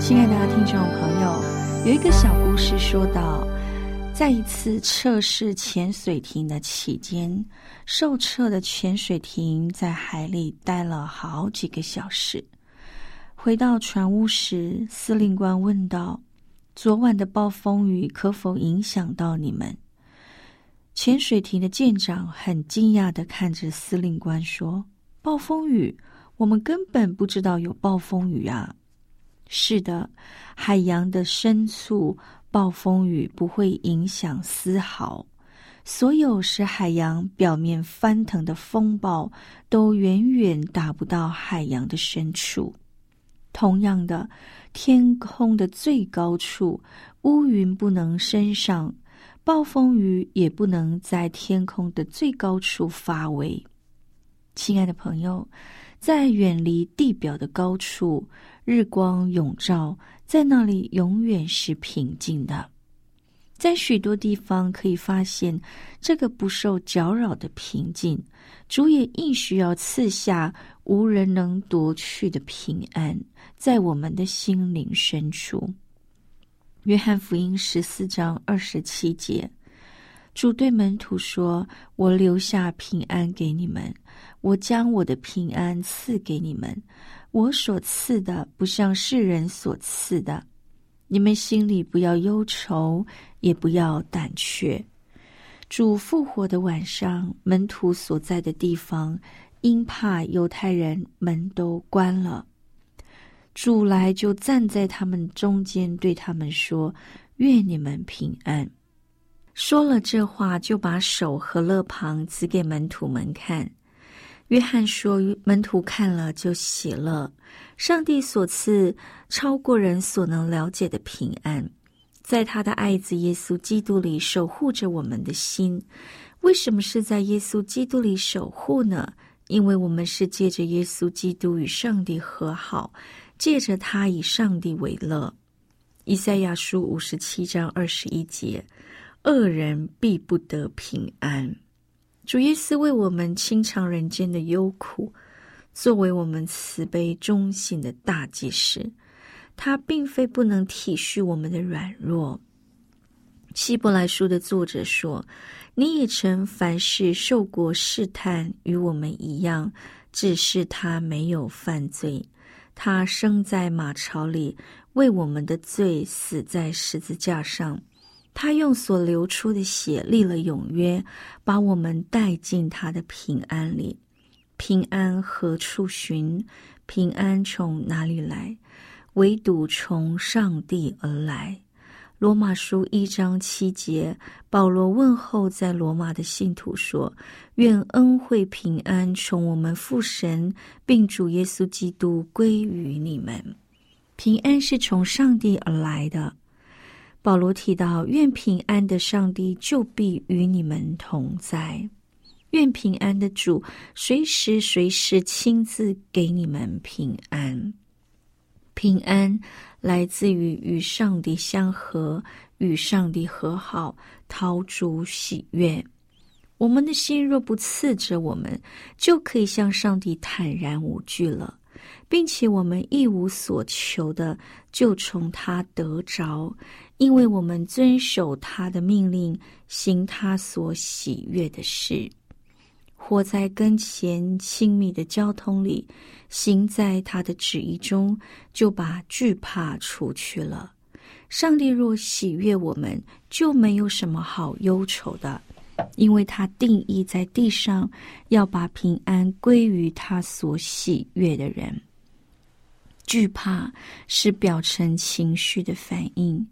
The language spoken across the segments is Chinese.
亲爱的听众朋友，有一个小故事说道。在一次测试潜水艇的期间，受测的潜水艇在海里待了好几个小时。回到船屋时，司令官问道：“昨晚的暴风雨可否影响到你们？”潜水艇的舰长很惊讶的看着司令官说：“暴风雨？我们根本不知道有暴风雨啊！”“是的，海洋的深处。”暴风雨不会影响丝毫，所有使海洋表面翻腾的风暴都远远达不到海洋的深处。同样的，天空的最高处，乌云不能升上，暴风雨也不能在天空的最高处发威。亲爱的朋友，在远离地表的高处，日光永照。在那里永远是平静的，在许多地方可以发现这个不受搅扰的平静，主也应需要赐下无人能夺去的平安，在我们的心灵深处。约翰福音十四章二十七节，主对门徒说：“我留下平安给你们，我将我的平安赐给你们。”我所赐的不像世人所赐的，你们心里不要忧愁，也不要胆怯。主复活的晚上，门徒所在的地方，因怕犹太人，门都关了。主来就站在他们中间，对他们说：“愿你们平安。”说了这话，就把手和乐旁指给门徒们看。约翰说：“门徒看了就喜乐，上帝所赐超过人所能了解的平安，在他的爱子耶稣基督里守护着我们的心。为什么是在耶稣基督里守护呢？因为我们是借着耶稣基督与上帝和好，借着他以上帝为乐。以赛亚书五十七章二十一节：恶人必不得平安。”主耶稣为我们清偿人间的忧苦，作为我们慈悲忠信的大祭司，他并非不能体恤我们的软弱。希伯来书的作者说：“你也曾凡事受过试探，与我们一样，只是他没有犯罪。他生在马槽里，为我们的罪死在十字架上。”他用所流出的血立了永约，把我们带进他的平安里。平安何处寻？平安从哪里来？唯独从上帝而来。罗马书一章七节，保罗问候在罗马的信徒说：“愿恩惠平安从我们父神并主耶稣基督归于你们。平安是从上帝而来的。”保罗提到：“愿平安的上帝就必与你们同在，愿平安的主随时随时亲自给你们平安。平安来自于与上帝相合，与上帝和好，讨主喜悦。我们的心若不刺着我们，就可以向上帝坦然无惧了，并且我们一无所求的，就从他得着。”因为我们遵守他的命令，行他所喜悦的事。活在跟前亲密的交通里，行在他的旨意中，就把惧怕除去了。上帝若喜悦我们，就没有什么好忧愁的，因为他定义在地上要把平安归于他所喜悦的人。惧怕是表层情绪的反应，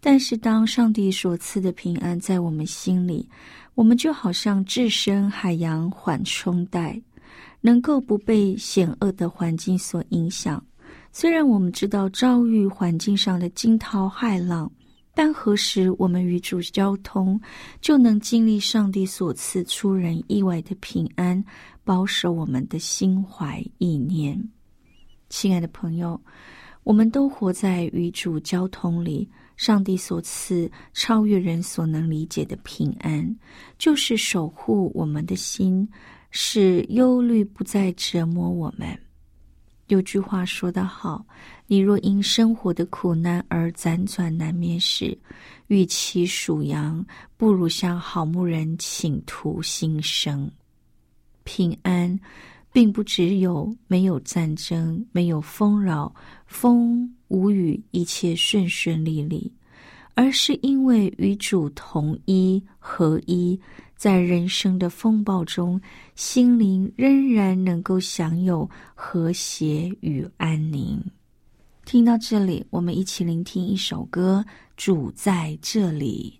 但是当上帝所赐的平安在我们心里，我们就好像置身海洋缓冲带，能够不被险恶的环境所影响。虽然我们知道遭遇环境上的惊涛骇浪，但何时我们与主交通，就能经历上帝所赐出人意外的平安，保守我们的心怀意念。亲爱的朋友，我们都活在与主交通里，上帝所赐超越人所能理解的平安，就是守护我们的心，使忧虑不再折磨我们。有句话说得好：“你若因生活的苦难而辗转难眠时，与其数羊，不如向好牧人请图心声。”平安，并不只有没有战争、没有丰饶、风无雨、一切顺顺利利，而是因为与主同一合一。在人生的风暴中，心灵仍然能够享有和谐与安宁。听到这里，我们一起聆听一首歌，《主在这里》。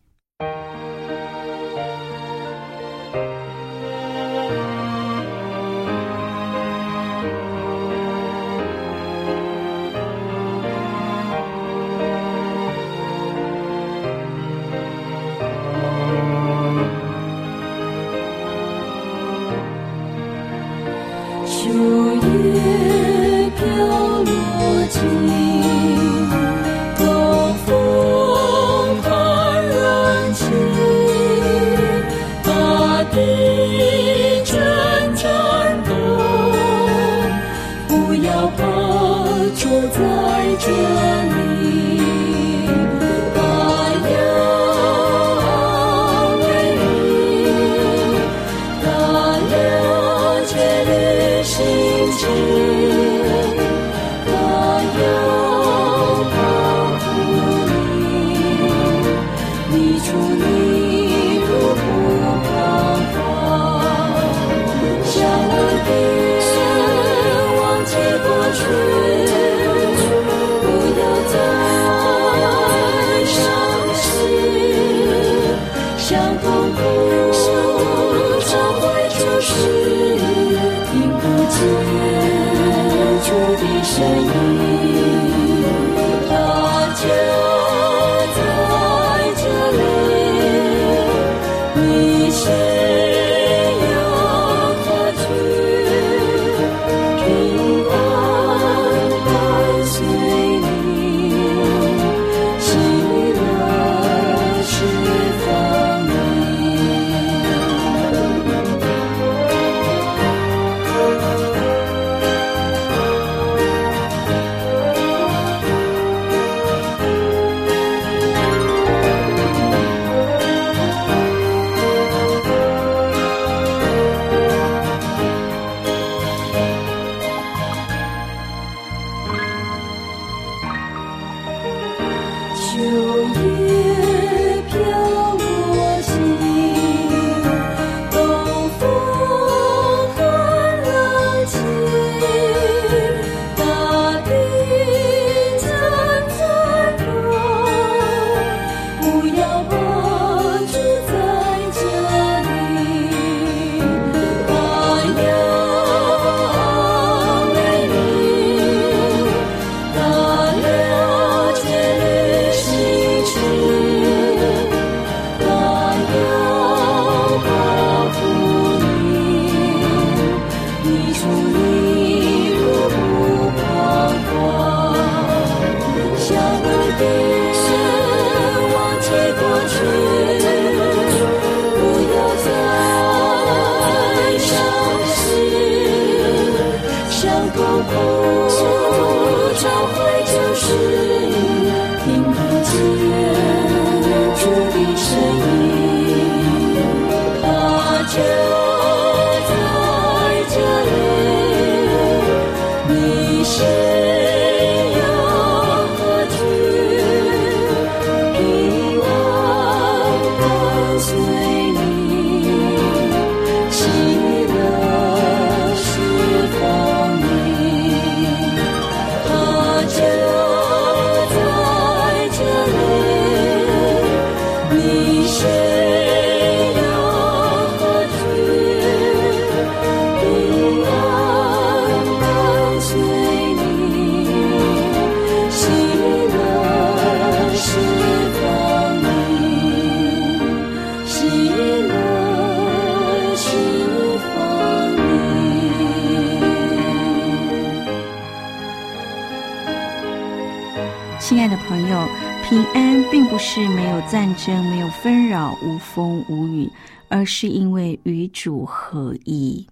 亲爱的朋友，平安并不是没有战争、没有纷扰、无风无雨，而是因为与主合一。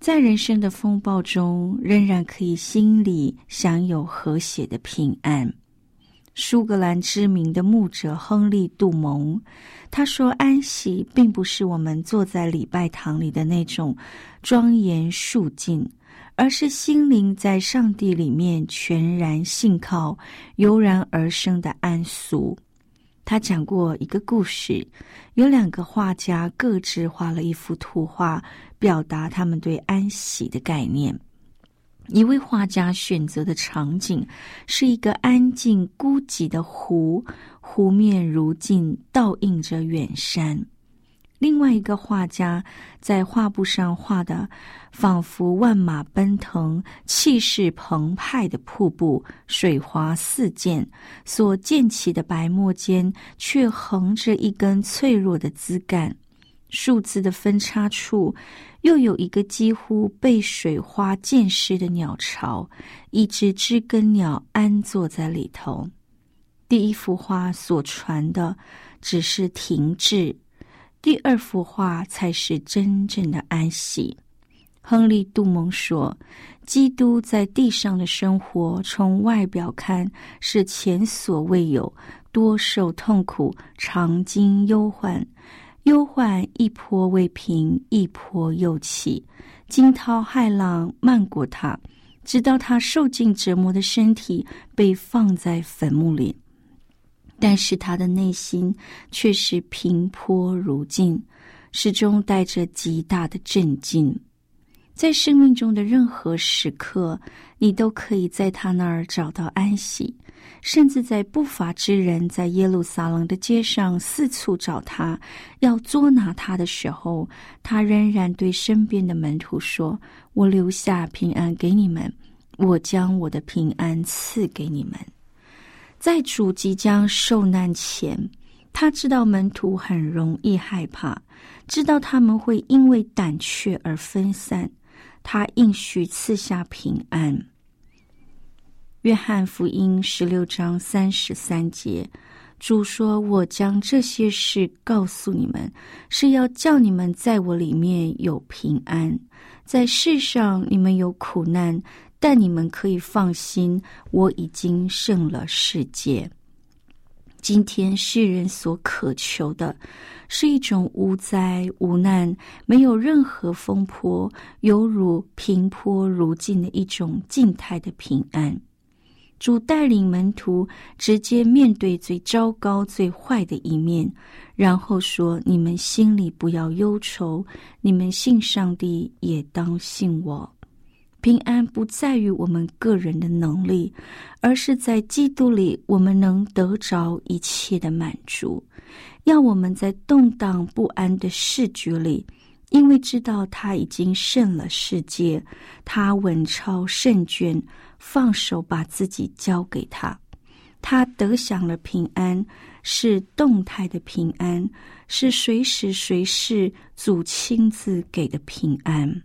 在人生的风暴中，仍然可以心里享有和谐的平安。苏格兰知名的牧者亨利·杜蒙他说：“安息并不是我们坐在礼拜堂里的那种庄严肃静。”而是心灵在上帝里面全然信靠、油然而生的安俗。他讲过一个故事，有两个画家各自画了一幅图画，表达他们对安息的概念。一位画家选择的场景是一个安静孤寂的湖，湖面如镜，倒映着远山。另外一个画家在画布上画的，仿佛万马奔腾、气势澎湃的瀑布，水花四溅，所溅起的白沫间却横着一根脆弱的枝干。树枝的分叉处，又有一个几乎被水花溅湿的鸟巢，一只知更鸟安坐在里头。第一幅画所传的，只是停滞。第二幅画才是真正的安息。亨利·杜蒙说：“基督在地上的生活，从外表看是前所未有，多受痛苦，常经忧患。忧患一波未平，一波又起，惊涛骇浪漫过他，直到他受尽折磨的身体被放在坟墓里。”但是他的内心却是平坡如镜，始终带着极大的震惊。在生命中的任何时刻，你都可以在他那儿找到安息。甚至在不法之人在耶路撒冷的街上四处找他，要捉拿他的时候，他仍然对身边的门徒说：“我留下平安给你们，我将我的平安赐给你们。”在主即将受难前，他知道门徒很容易害怕，知道他们会因为胆怯而分散。他应许赐下平安。约翰福音十六章三十三节，主说：“我将这些事告诉你们，是要叫你们在我里面有平安。在世上你们有苦难。”但你们可以放心，我已经胜了世界。今天世人所渴求的，是一种无灾无难、没有任何风波、犹如平坡如镜的一种静态的平安。主带领门徒直接面对最糟糕、最坏的一面，然后说：“你们心里不要忧愁，你们信上帝，也当信我。”平安不在于我们个人的能力，而是在基督里，我们能得着一切的满足。要我们在动荡不安的世局里，因为知道他已经胜了世界，他稳操胜券，放手把自己交给他，他得享了平安，是动态的平安，是随时随事主亲自给的平安。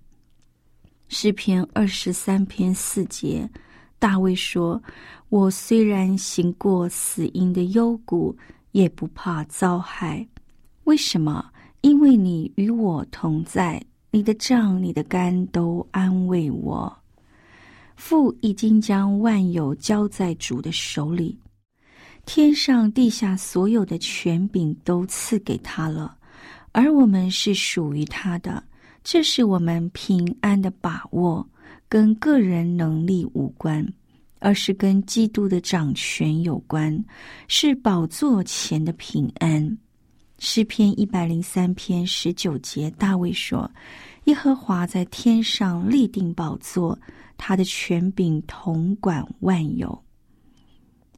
诗篇二十三篇四节，大卫说：“我虽然行过死荫的幽谷，也不怕遭害。为什么？因为你与我同在，你的杖、你的杆都安慰我。父已经将万有交在主的手里，天上地下所有的权柄都赐给他了，而我们是属于他的。”这是我们平安的把握，跟个人能力无关，而是跟基督的掌权有关，是宝座前的平安。诗篇一百零三篇十九节，大卫说：“耶和华在天上立定宝座，他的权柄统管万有。”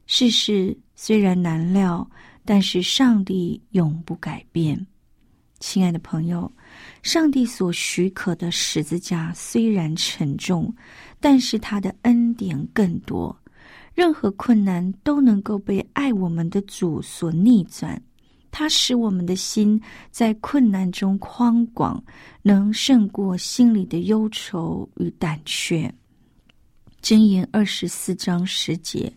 世事虽然难料，但是上帝永不改变。亲爱的朋友。上帝所许可的十字架虽然沉重，但是他的恩典更多。任何困难都能够被爱我们的主所逆转。他使我们的心在困难中宽广，能胜过心里的忧愁与胆怯。箴言二十四章十节，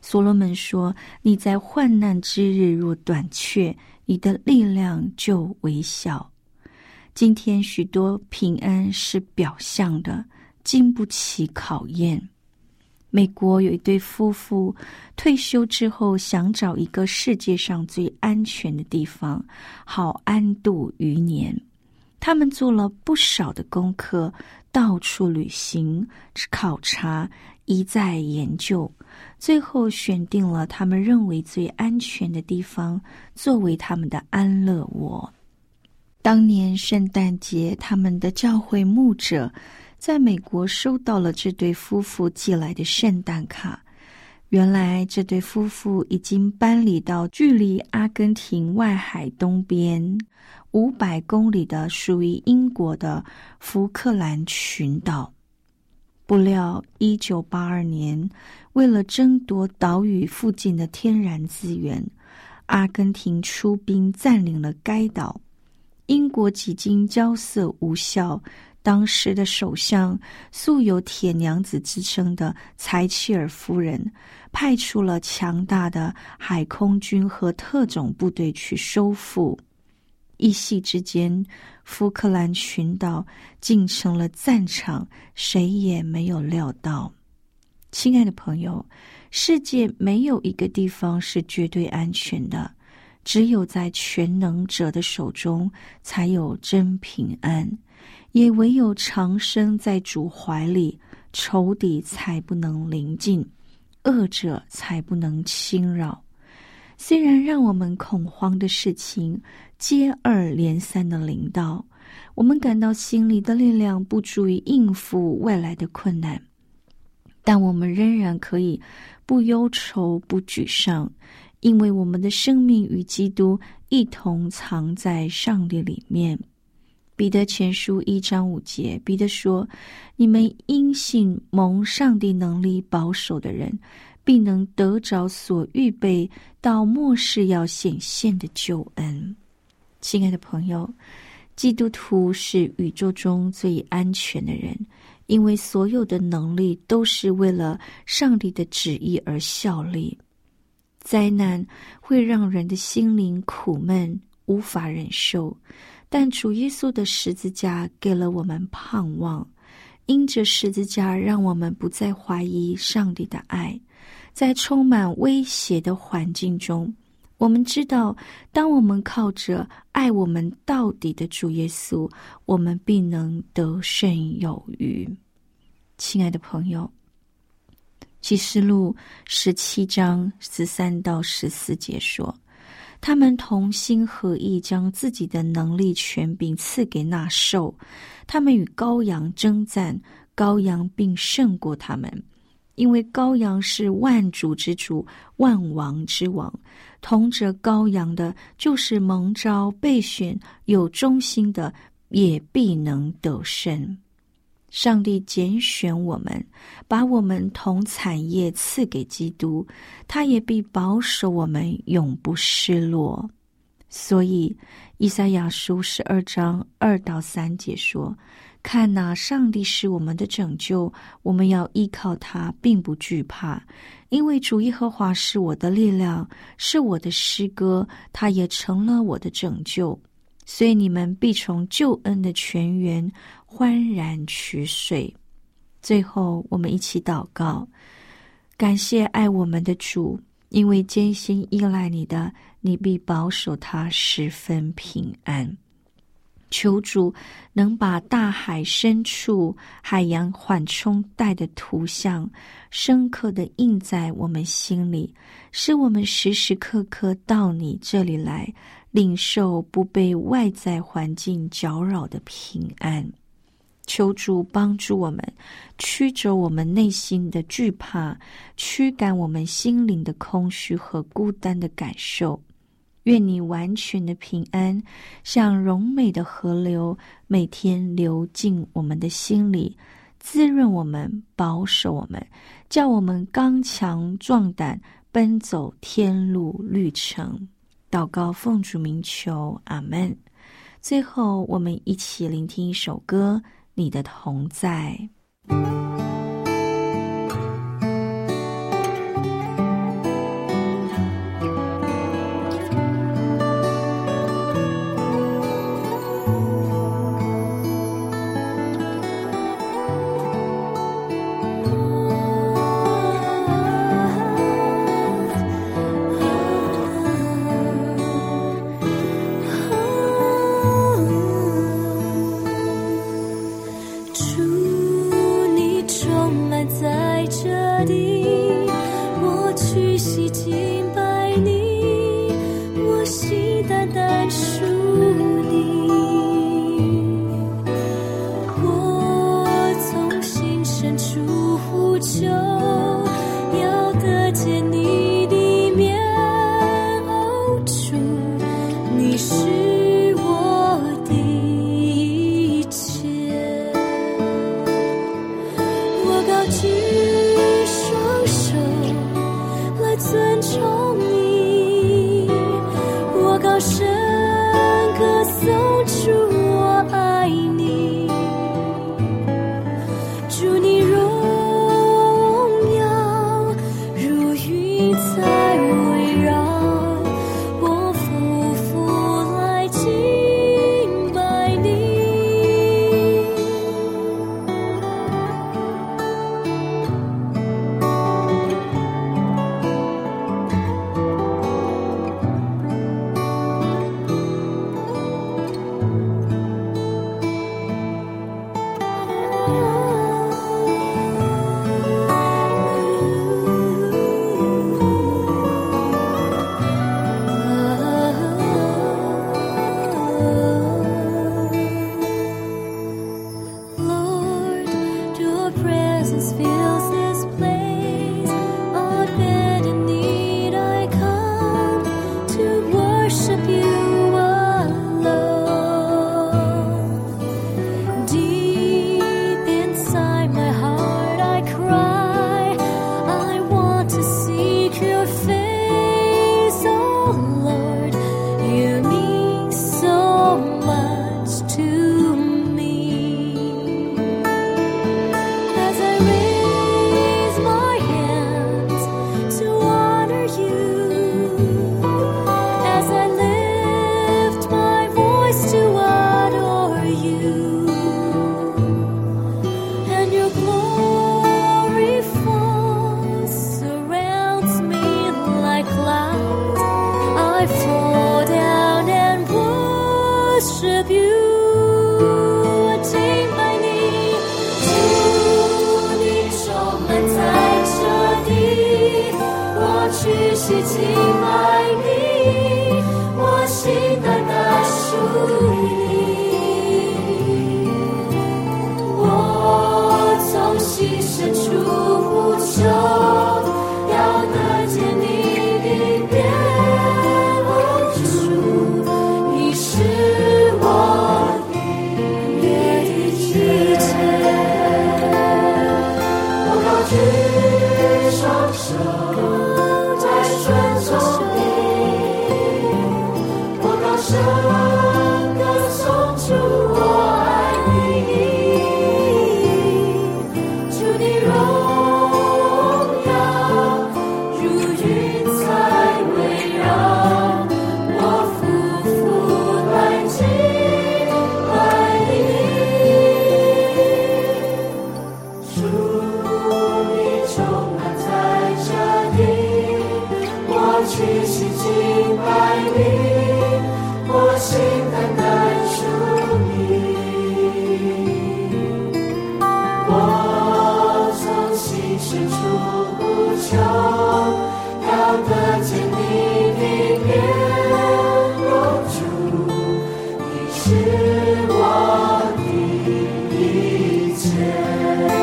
所罗门说：“你在患难之日若短缺，你的力量就微小。”今天许多平安是表象的，经不起考验。美国有一对夫妇退休之后，想找一个世界上最安全的地方，好安度余年。他们做了不少的功课。到处旅行、考察，一再研究，最后选定了他们认为最安全的地方作为他们的安乐窝。当年圣诞节，他们的教会牧者在美国收到了这对夫妇寄来的圣诞卡。原来，这对夫妇已经搬离到距离阿根廷外海东边。五百公里的属于英国的福克兰群岛，不料一九八二年，为了争夺岛屿附近的天然资源，阿根廷出兵占领了该岛。英国几经交涉无效，当时的首相素有“铁娘子”之称的柴契尔夫人，派出了强大的海空军和特种部队去收复。一夕之间，福克兰群岛竟成了战场，谁也没有料到。亲爱的朋友，世界没有一个地方是绝对安全的，只有在全能者的手中才有真平安，也唯有长生在主怀里，仇敌才不能临近，恶者才不能侵扰。虽然让我们恐慌的事情。接二连三的临到，我们感到心里的力量不足以应付未来的困难，但我们仍然可以不忧愁、不沮丧，因为我们的生命与基督一同藏在上帝里面。彼得前书一章五节，彼得说：“你们因信蒙上帝能力保守的人，必能得着所预备到末世要显现的救恩。”亲爱的朋友，基督徒是宇宙中最安全的人，因为所有的能力都是为了上帝的旨意而效力。灾难会让人的心灵苦闷，无法忍受，但主耶稣的十字架给了我们盼望。因着十字架，让我们不再怀疑上帝的爱，在充满威胁的环境中。我们知道，当我们靠着爱我们到底的主耶稣，我们必能得胜有余。亲爱的朋友，《启示录》十七章十三到十四节说：“他们同心合意，将自己的能力、权柄赐给那兽，他们与羔羊征战，羔羊并胜过他们。”因为羔羊是万主之主、万王之王，同着羔羊的，就是蒙召、备选、有忠心的，也必能得胜。上帝拣选我们，把我们同产业赐给基督，他也必保守我们永不失落。所以，以赛亚书十二章二到三节说。看呐，上帝是我们的拯救，我们要依靠他，并不惧怕，因为主耶和华是我的力量，是我的诗歌，他也成了我的拯救。所以你们必从救恩的泉源欢然取水。最后，我们一起祷告，感谢爱我们的主，因为艰辛依赖你的，你必保守他十分平安。求主能把大海深处海洋缓冲带的图像深刻的印在我们心里，使我们时时刻刻到你这里来，领受不被外在环境搅扰的平安。求主帮助我们，驱走我们内心的惧怕，驱赶我们心灵的空虚和孤单的感受。愿你完全的平安，像荣美的河流，每天流进我们的心里，滋润我们，保守我们，叫我们刚强壮胆，奔走天路旅程。祷告奉主名求，阿门。最后，我们一起聆听一首歌，《你的同在》。谢。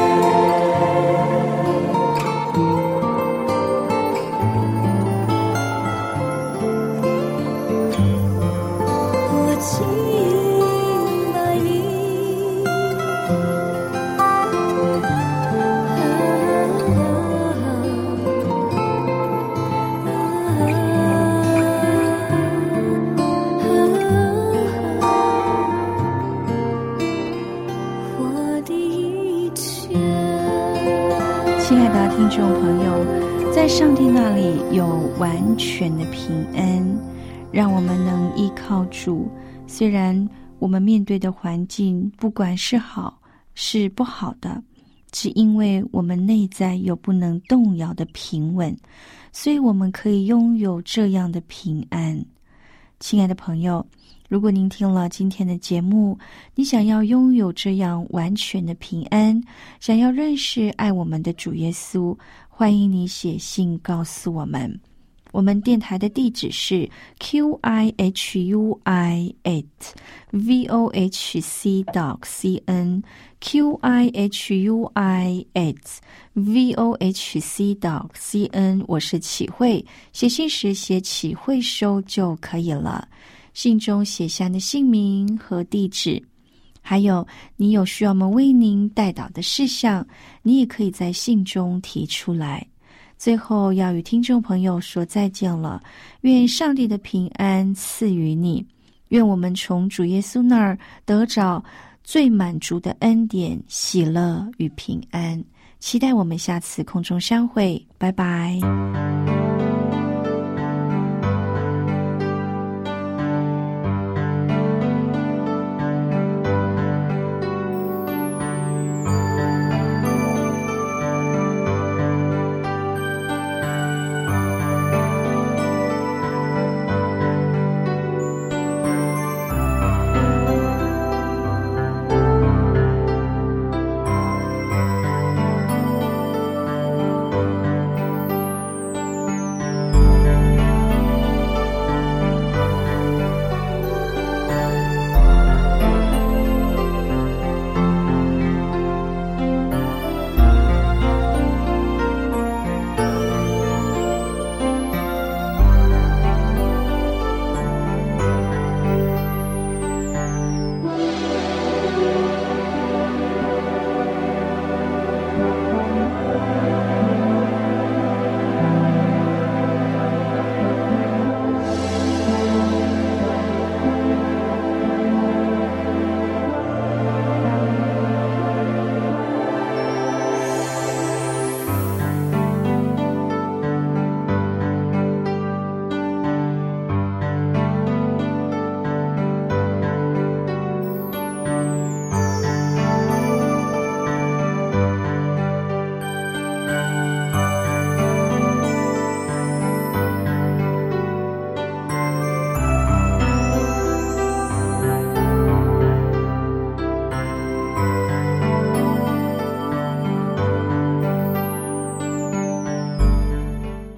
对的环境不管是好是不好的只因为我们内在有不能动摇的平稳所以我们可以拥有这样的平安。亲爱的朋友如果您听了今天的节目你想要拥有这样完全的平安想要认识爱我们的主耶稣欢迎你写信告诉我们。我们电台的地址是 q i h u i at v o h c dot c n q i h u i at v o h c dot c n。我是启慧，写信时写启慧收就可以了。信中写下的姓名和地址，还有你有需要我们为您带导的事项，你也可以在信中提出来。最后要与听众朋友说再见了，愿上帝的平安赐予你，愿我们从主耶稣那儿得着最满足的恩典、喜乐与平安。期待我们下次空中相会，拜拜。